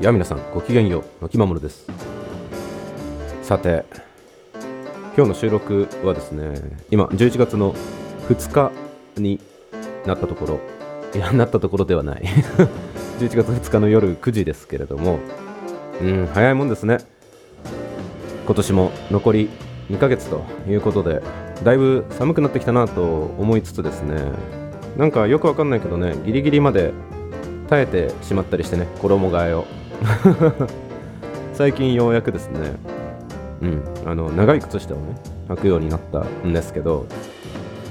や皆さんごきげんようのきまもるです。さて今日の収録はですね今11月の2日になったところいやなったところではない。11月2日の夜9時ですけれどもうん早いもんですね。今年も残り2ヶ月ということでだいぶ寒くなってきたなと思いつつですねなんかよくわかんないけどねギリギリまで耐えてしまったりしてね衣替えを。最近ようやくですねうんあの長い靴下をね履くようになったんですけど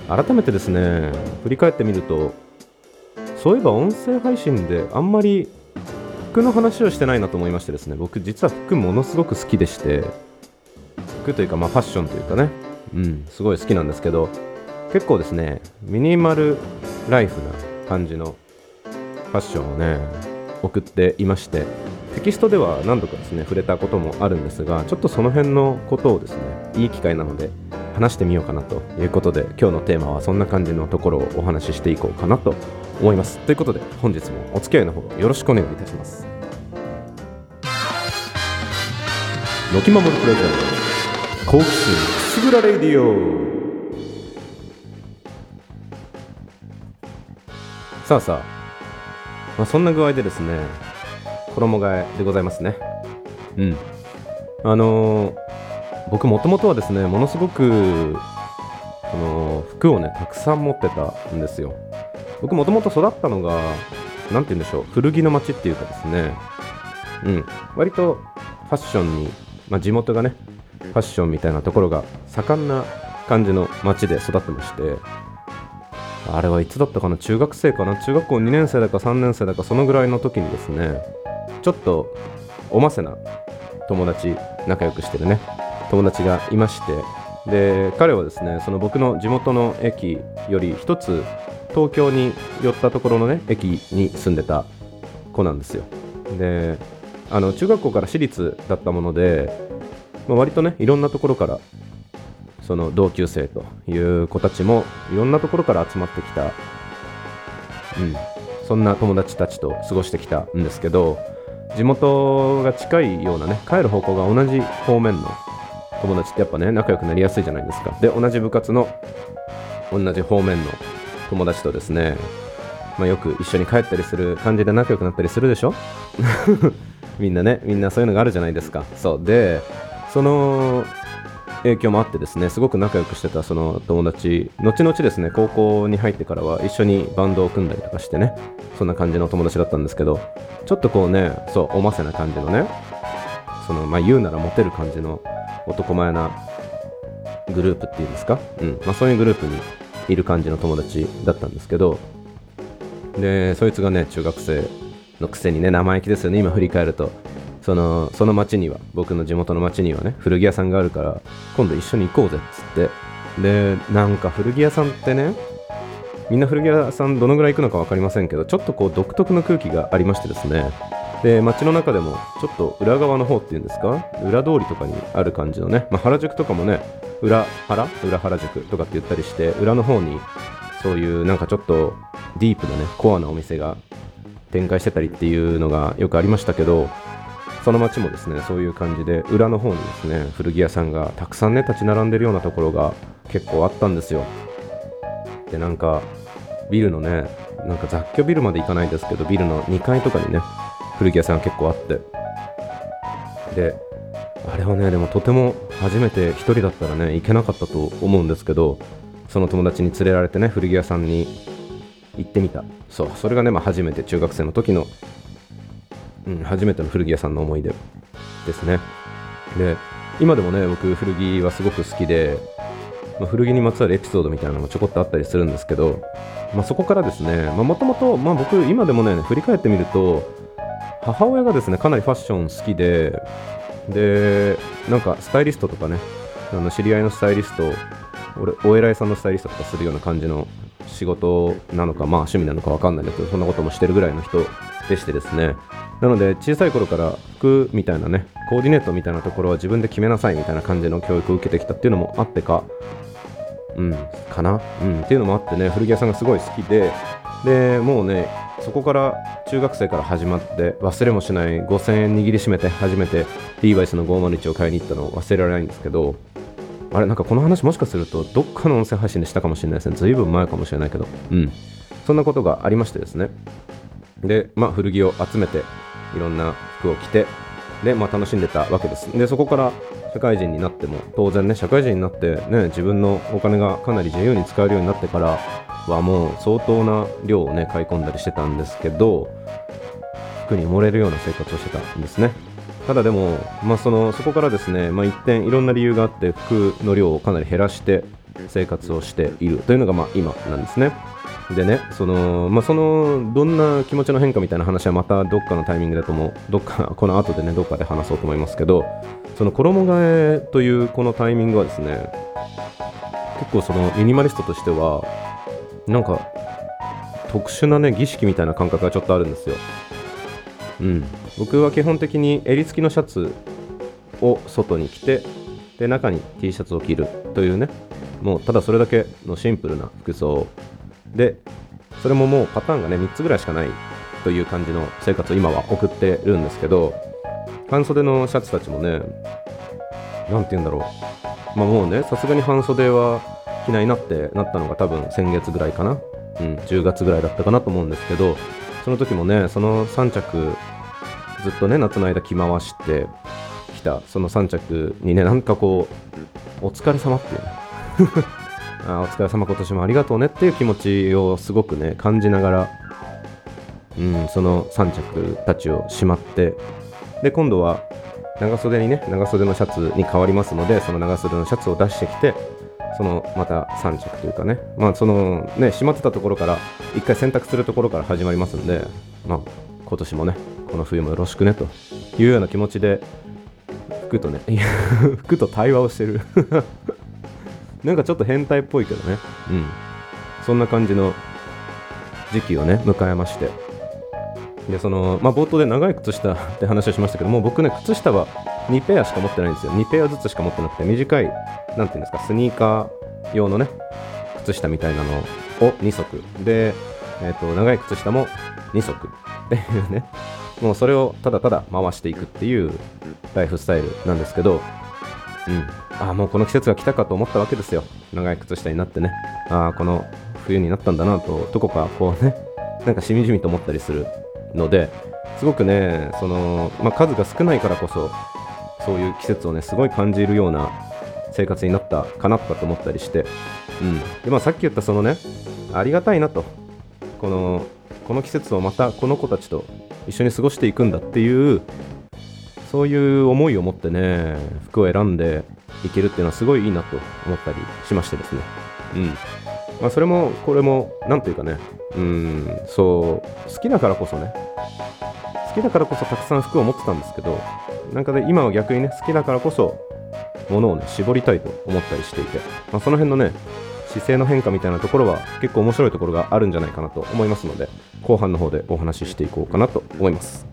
改めてですね振り返ってみるとそういえば音声配信であんまり服の話をしてないなと思いましてですね僕実は服ものすごく好きでして服というかまあファッションというかねうんすごい好きなんですけど結構ですねミニマルライフな感じのファッションをね送っていましてテキストでは何度かですね触れたこともあるんですがちょっとその辺のことをですねいい機会なので話してみようかなということで今日のテーマはそんな感じのところをお話ししていこうかなと思います。ということで本日もお付き合いのほどよろしくお願いいたします。ロキマモルプレゼント好奇心くすぐらレディオ。さあさあ、まあ、そんな具合でですね衣替えでございますね。うん。あのー、僕もともとはですねものすごくその服をねたくさん持ってたんですよ。僕もともと育ったのが何て言うんでしょう古着の街っていうかですね。うん。割とファッションに、まあ、地元がねファッションみたいなところが盛んな感じの街で育ってまして。あれはいつだったかな？中学生かな？中学校2年生だか3年生だかそのぐらいの時にですねちょっとおませな友達仲良くしてるね。友達がいまして。で彼はですねその僕の地元の駅より一つ東京に寄ったところのね駅に住んでた子なんですよ。であの中学校から私立だったもので、まあ、割とねいろんなところからその同級生という子たちもいろんなところから集まってきた、うん、そんな友達たちと過ごしてきたんですけど地元が近いようなね帰る方向が同じ方面の友達ってやっぱね仲良くなりやすいじゃないですか。で同じ部活の同じ方面の友達とですね、まあ、よく一緒に帰ったりする感じで仲良くなったりするでしょ？みんなねみんなそういうのがあるじゃないですか。そう。でその影響もあってですねすごく仲良くしてたその友達後々ですね高校に入ってからは一緒にバンドを組んだりとかしてねそんな感じの友達だったんですけどちょっとこうねそうおませな感じのねそのまあ言うならモテる感じの男前なグループっていうんですか、うん。まあ、そういうグループにいる感じの友達だったんですけどでそいつがね中学生のくせにね生意気ですよね今振り返ると。そのその町には僕の地元の町にはね古着屋さんがあるから今度一緒に行こうぜっつって。でなんか古着屋さんってねみんな古着屋さんどのぐらい行くのか分かりませんけどちょっとこう独特の空気がありましてですね。で街の中でもちょっと裏側の方っていうんですか？裏通りとかにある感じのね、まあ、原宿とかもね裏原？裏原宿とかって言ったりして裏の方にそういうなんかちょっとディープなねコアなお店が展開してたりっていうのがよくありましたけどその街もですねそういう感じで裏の方にですね古着屋さんがたくさんね立ち並んでるようなところが結構あったんですよ。でなんかビルのねなんか雑居ビルまで行かないですけどビルの2階とかにね古着屋さんが結構あって。であれはねでもとても初めて1人だったらね行けなかったと思うんですけどその友達に連れられてね古着屋さんに行ってみた。そうそれがね、まあ、初めて中学生の時のうん、初めての古着屋さんの思い出ですね。で、今でもね、僕、古着はすごく好きで、まあ、古着にまつわるエピソードみたいなのもちょこっとあったりするんですけど、まあ、そこからですね、もともと、僕、今でもね、振り返ってみると、母親がですね、かなりファッション好きで、で、なんかスタイリストとかね、あの知り合いのスタイリスト、俺、お偉いさんのスタイリストとかするような感じの仕事なのか、まあ趣味なのか分かんないんだけど、そんなこともしてるぐらいの人でしてですね、なので小さい頃から服みたいなねコーディネートみたいなところは自分で決めなさいみたいな感じの教育を受けてきたっていうのもあってかうんかな。うんっていうのもあってね古着屋さんがすごい好きででもうねそこから中学生から始まって忘れもしない5000円握りしめて初めてリーバイスの501を買いに行ったのを忘れられないんですけどあれなんかこの話もしかするとどっかの音声配信でしたかもしれないですね。ずいぶん前かもしれないけど。うん。そんなことがありましてですね。でまあ古着を集めていろんな服を着てでまあ楽しんでたわけです。でそこから社会人になっても当然ね社会人になってね自分のお金がかなり自由に使えるようになってからはもう相当な量をね買い込んだりしてたんですけど服に埋もれるような生活をしてたんですね。ただでも、まあ、そのそこからですね、まあ、一点いろんな理由があって服の量をかなり減らして生活をしているというのがまあ今なんですねでね、その、まあ、その、どんな気持ちの変化みたいな話はまたどっかのタイミングだとも、どっか、この後でね、どっかで話そうと思いますけど、その衣替えというこのタイミングはですね、結構そのミニマリストとしては、なんか、特殊なね、儀式みたいな感覚がちょっとあるんですよ。うん。僕は基本的に襟付きのシャツを外に着て、で、中に T シャツを着るというね、もうただそれだけのシンプルな服装で、それももうパターンがね、3つぐらいしかないという感じの生活を今は送ってるんですけど、半袖のシャツたちもね、なんて言うんだろう。まあもうね、さすがに半袖は着ないなってなったのが多分先月ぐらいかな。うん、10月ぐらいだったかなと思うんですけど、その時もね、その3着、ずっとね、夏の間着回してきた、その3着にね、なんかこう、お疲れ様っていうね。あお疲れ様今年もありがとうねっていう気持ちをすごくね感じながら、うん、その3着たちをしまってで今度は長袖にね長袖のシャツに変わりますのでその長袖のシャツを出してきてそのまた3着というかねまあそのねしまってたところから1回洗濯するところから始まりますんでまあ今年もねこの冬もよろしくねというような気持ちで服とね 服と対話をしてる なんかちょっと変態っぽいけどね。うん。そんな感じの時期をね、迎えまして。で、その、まあ、冒頭で長い靴下 って話をしましたけども、僕ね、靴下は2ペアしか持ってないんですよ。2ペアずつしか持ってなくて、短い、なんていうんですか、スニーカー用のね、靴下みたいなのを2足。で、えっ、ー、と、長い靴下も2足っていうね、もうそれをただただ回していくっていうライフスタイルなんですけど、うん。ああ、もうこの季節が来たかと思ったわけですよ。長い靴下になってね。ああ、この冬になったんだなと、どこかこうね、なんかしみじみと思ったりするので、すごくね、その、まあ、数が少ないからこそ、そういう季節をね、すごい感じるような生活になったかなとかと思ったりして、うん。で、まあ、さっき言ったそのね、ありがたいなと、この、この季節をまたこの子たちと一緒に過ごしていくんだっていうそういう思いを持ってね、服を選んでいけるっていうのはすごいいいなと思ったりしましてですね。うん。まあ、それも、これも、なんていうかね、うん、そう、好きだからこそね、好きだからこそたくさん服を持ってたんですけど、なんかで、今は逆にね、好きだからこそ、物をね、絞りたいと思ったりしていて、まあ、その辺のね、姿勢の変化みたいなところは結構面白いところがあるんじゃないかなと思いますので、後半の方でお話ししていこうかなと思います。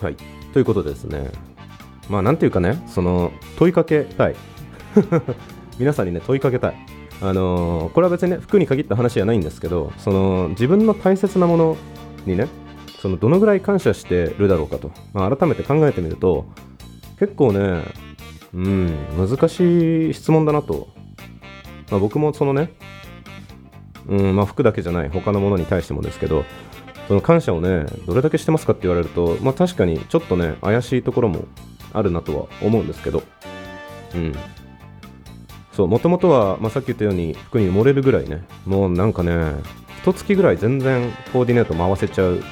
はい。ということでですね、まあ、なんていうかね、その、問いかけたい。皆さんにね、問いかけたい。あのー、これは別にね、服に限った話じゃないんですけど、その、自分の大切なものにね、その、どのぐらい感謝してるだろうかと、まあ、改めて考えてみると、結構ね、うん、難しい質問だなと。まあ、僕もそのね、うん、まあ、服だけじゃない、他のものに対してもですけど、その感謝をね、どれだけしてますかって言われると、まあ確かにちょっとね、怪しいところもあるなとは思うんですけど、うん。そう、もともとは、まあ、さっき言ったように服に埋もれるぐらいね、もうなんかね、一月ぐらい全然コーディネート回せちゃう、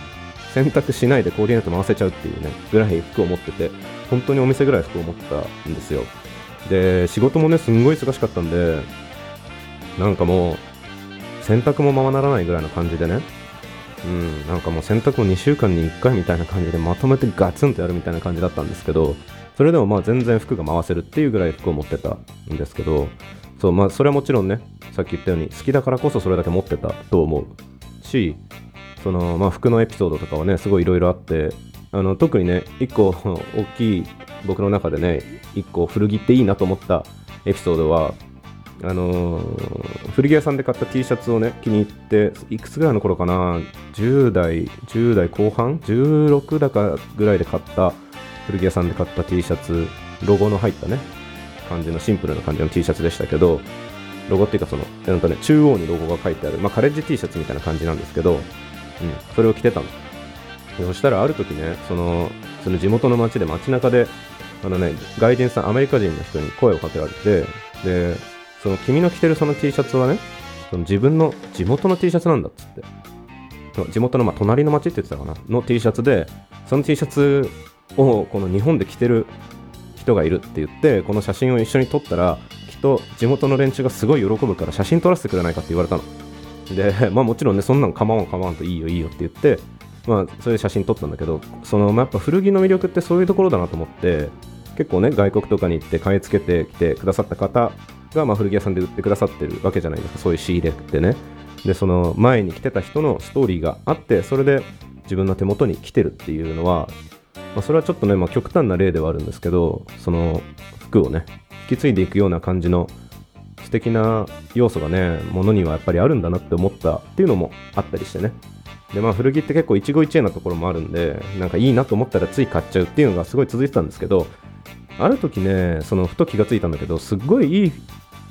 選択しないでコーディネート回せちゃうっていうね、ぐらい服を持ってて、本当にお店ぐらい服を持ってたんですよ。で、仕事もね、すんごい忙しかったんで、なんかもう、洗濯もままならないぐらいの感じでね、うん、なんかもう洗濯を2週間に1回みたいな感じでまとめてガツンとやるみたいな感じだったんですけど、それでもまあ全然服が回せるっていうぐらい服を持ってたんですけど、そう、まあそれはもちろんね、さっき言ったように好きだからこそそれだけ持ってたと思うし、そのまあ服のエピソードとかはね、すごいいろいろあって、あの特にね一個 大きい僕の中でね一個古着っていいなと思ったエピソードはあのー古着屋さんで買った T シャツをね気に入っていくつぐらいの頃かな10代10代後半？16だかぐらいで買った古着屋さんで買った T シャツロゴの入ったね感じのシンプルな感じの T シャツでしたけどロゴっていうかそのなんかね中央にロゴが書いてあるまあカレッジ T シャツみたいな感じなんですけど、うん、それを着てたの。そしたらある時ねそのその地元の街で街中であのね外人さんアメリカ人の人に声をかけられてでその君の着てるその T シャツはねその自分の地元の T シャツなんだっつって。地元のまあ隣の町って言ってたかなの T シャツでその T シャツをこの日本で着てる人がいるって言ってこの写真を一緒に撮ったらきっと地元の連中がすごい喜ぶから写真撮らせてくれないかって言われたの。でまあもちろんねそんなん構わん構わんといいよいいよって言ってまあそういう写真撮ったんだけどそのまあやっぱ古着の魅力ってそういうところだなと思って結構ね外国とかに行って買い付けてきてくださった方がまあ古着屋さんで売ってくださってるわけじゃないですか。そういう仕入れってね。でその前に来てた人のストーリーがあってそれで自分の手元に来てるっていうのは、まあ、それはちょっとね、まあ、極端な例ではあるんですけどその服をね引き継いでいくような感じの素敵な要素がねものにはやっぱりあるんだなって思ったっていうのもあったりしてね。でまあ古着って結構一期一会なところもあるんでなんかいいなと思ったらつい買っちゃうっていうのがすごい続いてたんですけどある時ねそのふと気がついたんだけどすっごいいい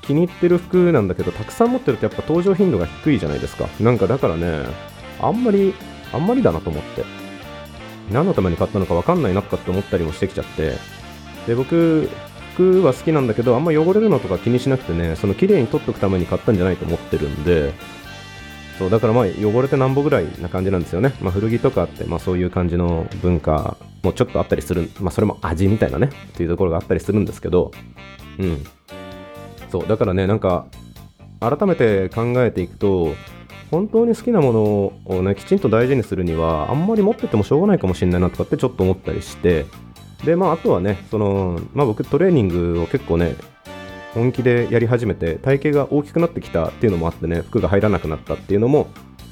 気に入ってる服なんだけどたくさん持ってるとやっぱ登場頻度が低いじゃないですか。なんかだからねあんまりあんまりだなと思って。何のために買ったのか分かんないなとかって思ったりもしてきちゃって。で僕服は好きなんだけどあんま汚れるのとか気にしなくてねその綺麗に取っとくために買ったんじゃないと思ってるんで。そうだからまあ汚れてなんぼぐらいな感じなんですよね、まあ、古着とかってまあそういう感じの文化もちょっとあったりする、まあ、それも味みたいなねっていうところがあったりするんですけど。うん。そうだからねなんか改めて考えていくと本当に好きなものをねきちんと大事にするにはあんまり持っててもしょうがないかもしれないなとかってちょっと思ったりしてでまああとはねそのまあ僕トレーニングを結構ね本気でやり始めて体型が大きくなってきたっていうのもあってね服が入らなくなったっていうのも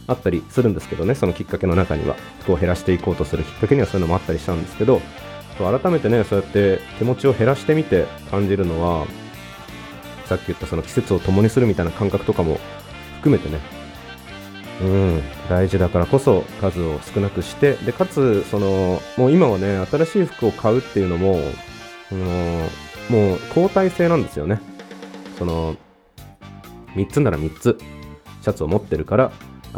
あったりするんですけどねそのきっかけの中には。服を減らしていこうとするきっかけにはそういうのもあったりしたんですけど改めてねそうやって手持ちを減らしてみて感じるのはさっき言ったその季節を共にするみたいな感覚とかも含めてねうん。大事だからこそ数を少なくしてでかつそのもう今はね新しい服を買うっていうのも、うん、もう交代制なんですよね。その3つなら3つシャツを持ってるから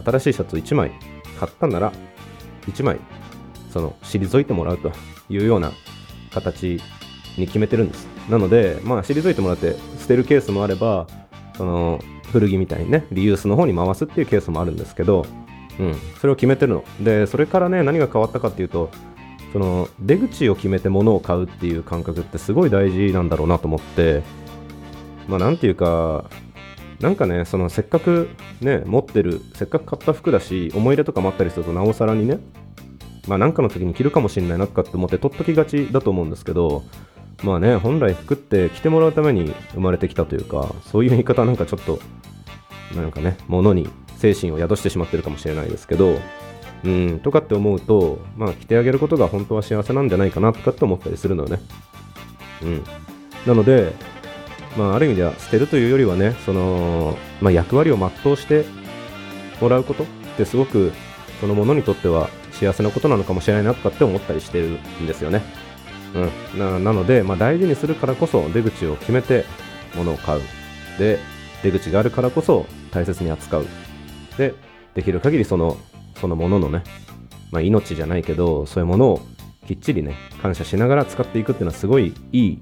新しいシャツを1枚買ったなら1枚その退いてもらうというような形に決めてるんです。なのでまあ退いてもらって捨てるケースもあればその古着みたいにねリユースの方に回すっていうケースもあるんですけど、うん、それを決めてるの。でそれからね何が変わったかっていうとその出口を決めて物を買うっていう感覚ってすごい大事なんだろうなと思ってまあなんていうかなんかねそのせっかくね持ってるせっかく買った服だし思い入れとかもあったりするとなおさらにねまあなんかの時に着るかもしれないなとかって思って取っときがちだと思うんですけどまあね本来服って着てもらうために生まれてきたというかそういう言い方なんかちょっとなんかね物に精神を宿してしまってるかもしれないですけどうんとかって思うとまあ着てあげることが本当は幸せなんじゃないかなとかって思ったりするのよね。うん。なのでまあある意味では捨てるというよりはねそのまあ役割を全うしてもらうことってすごくそのものにとっては幸せなことなのかもしれないなとかって思ったりしてるんですよね。うん、ななので、まあ、大事にするからこそ出口を決めて物を買う。で出口があるからこそ大切に扱う。でできる限りそのそのもののね、まあ、命じゃないけどそういうものをきっちりね感謝しながら使っていくっていうのはすごいいい、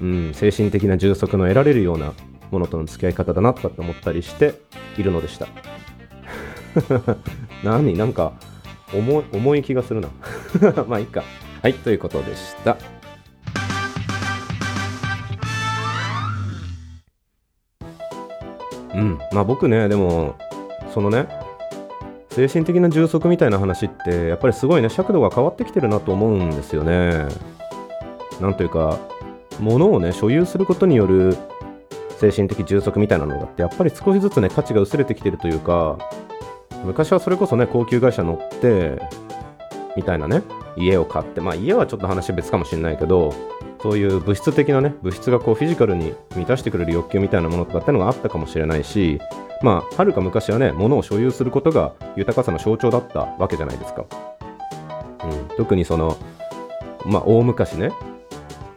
うん、精神的な充足の得られるようなものとの付き合い方だなとかって思ったりしているのでした。何なんか重い重い気がするな。まあいいか。はい、ということでした。うん、まあ僕ね、でも、そのね、精神的な充足みたいな話って、やっぱりすごいね、尺度が変わってきてるなと思うんですよね。なんというか、物をね、所有することによる精神的充足みたいなのがって、やっぱり少しずつね、価値が薄れてきてるというか、昔はそれこそね、高級会社乗って、みたいなね家を買ってまあ家はちょっと話別かもしれないけどそういう物質的なね物質がこうフィジカルに満たしてくれる欲求みたいなものとかってのがあったかもしれないしまあはるか昔はね物を所有することが豊かさの象徴だったわけじゃないですか、うん、特にそのまあ大昔ね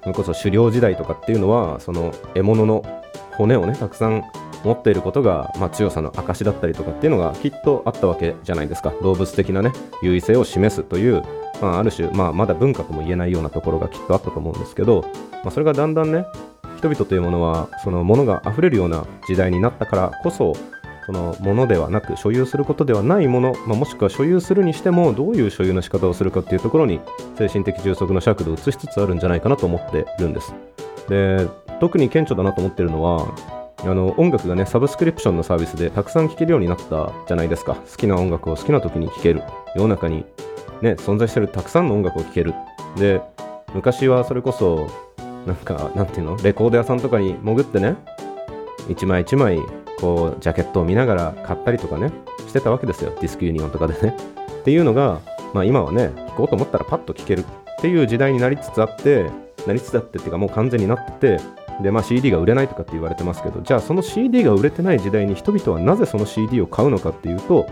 それこそ狩猟時代とかっていうのはその獲物の骨をねたくさん持っていることが、まあ、強さの証だったりとかっていうのがきっとあったわけじゃないですか。動物的なね優位性を示すという、まあ、ある種、まあ、まだ文化とも言えないようなところがきっとあったと思うんですけど、まあ、それがだんだんね人々というものはそのものが溢れるような時代になったからこそそのものではなく所有することではないもの、まあ、もしくは所有するにしてもどういう所有の仕方をするかっていうところに精神的充足の尺度を移しつつあるんじゃないかなと思ってるんです。で特に顕著だなと思ってるのはあの音楽がねサブスクリプションのサービスでたくさん聴けるようになったじゃないですか。好きな音楽を好きな時に聴ける世の中にね存在してるたくさんの音楽を聴ける。で昔はそれこそなんかなんていうの？レコード屋さんとかに潜ってね一枚一枚こうジャケットを見ながら買ったりとかねしてたわけですよ。ディスクユニオンとかでね。っていうのが、まあ、今はね聴こうと思ったらパッと聴けるっていう時代になりつつあってなりつつあってっていうかもう完全になっててでまあ CD が売れないとかって言われてますけどじゃあその CD が売れてない時代に人々はなぜその CD を買うのかっていうと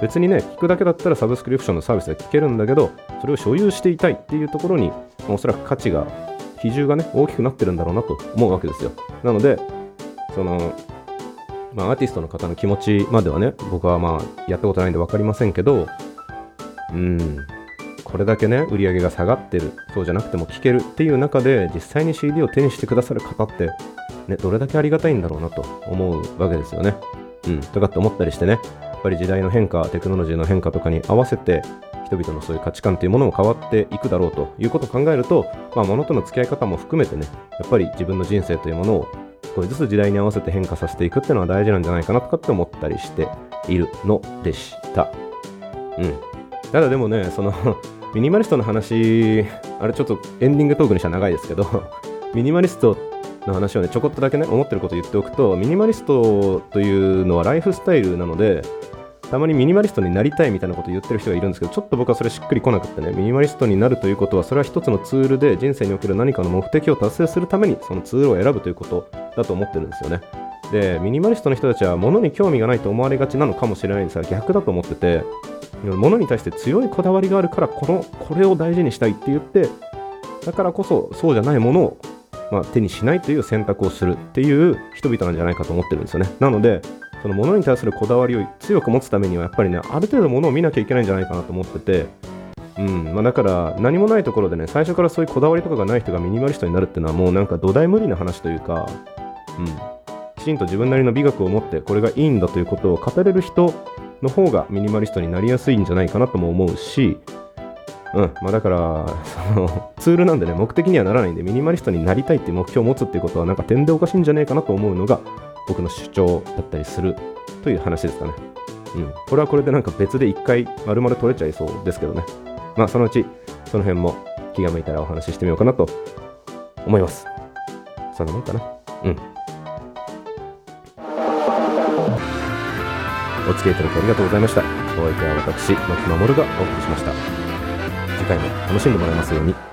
別にね聞くだけだったらサブスクリプションのサービスで聞けるんだけどそれを所有していたいっていうところに、おそらく価値が比重がね大きくなってるんだろうなと思うわけですよ。なのでそのまあ、アーティストの方の気持ちまではね、僕はまあ、やったことないんで分かりませんけど、うん、これだけね、売り上げが下がってる、そうじゃなくても聴けるっていう中で、実際に CD を手にしてくださる方って、ね、どれだけありがたいんだろうなと思うわけですよね。うん、とかって思ったりしてね、やっぱり時代の変化、テクノロジーの変化とかに合わせて、人々のそういう価値観というものも変わっていくだろうということを考えると、まあ、物との付き合い方も含めてね、やっぱり自分の人生というものを少しずつ時代に合わせて変化させていくっていうのは大事なんじゃないかなとかって思ったりしているのでした。うん。ただでもね、そのミニマリストの話、あれちょっとエンディングトークにしたら長いですけど ミニマリストの話をね、ちょこっとだけね、思ってること言っておくと、ミニマリストというのはライフスタイルなので、たまにミニマリストになりたいみたいなことを言ってる人がいるんですけど、ちょっと僕はそれしっくりこなくてね、ミニマリストになるということは、それは一つのツールで人生における何かの目的を達成するために、そのツールを選ぶということだと思ってるんですよね。で、ミニマリストの人たちは物に興味がないと思われがちなのかもしれないんですが、逆だと思ってて、物に対して強いこだわりがあるから、この、これを大事にしたいって言って、だからこそ、そうじゃないものをまあ、手にしないという選択をするっていう人々なんじゃないかと思ってるんですよね。なので、その物に対するこだわりを強く持つためにはやっぱりねある程度物を見なきゃいけないんじゃないかなと思っててうんまあ、だから何もないところでね最初からそういうこだわりとかがない人がミニマリストになるっていうのはもうなんか土台無理な話というか、うん、きちんと自分なりの美学を持ってこれがいいんだということを語れる人の方がミニマリストになりやすいんじゃないかなとも思うし、うんまあ、だから そのツールなんでね目的にはならないんでミニマリストになりたいって目標を持つっていうことはなんか点でおかしいんじゃないかなと思うのが僕の主張だったりするという話ですかね。うん。これはこれでなんか別で一回丸々取れちゃいそうですけどね。まあそのうちその辺も気が向いたらお話ししてみようかなと思います。そんなもんかな。うん。お付き合いいただきありがとうございました。お相手は私、牧守がお送りしました。次回も楽しんでもらえますように。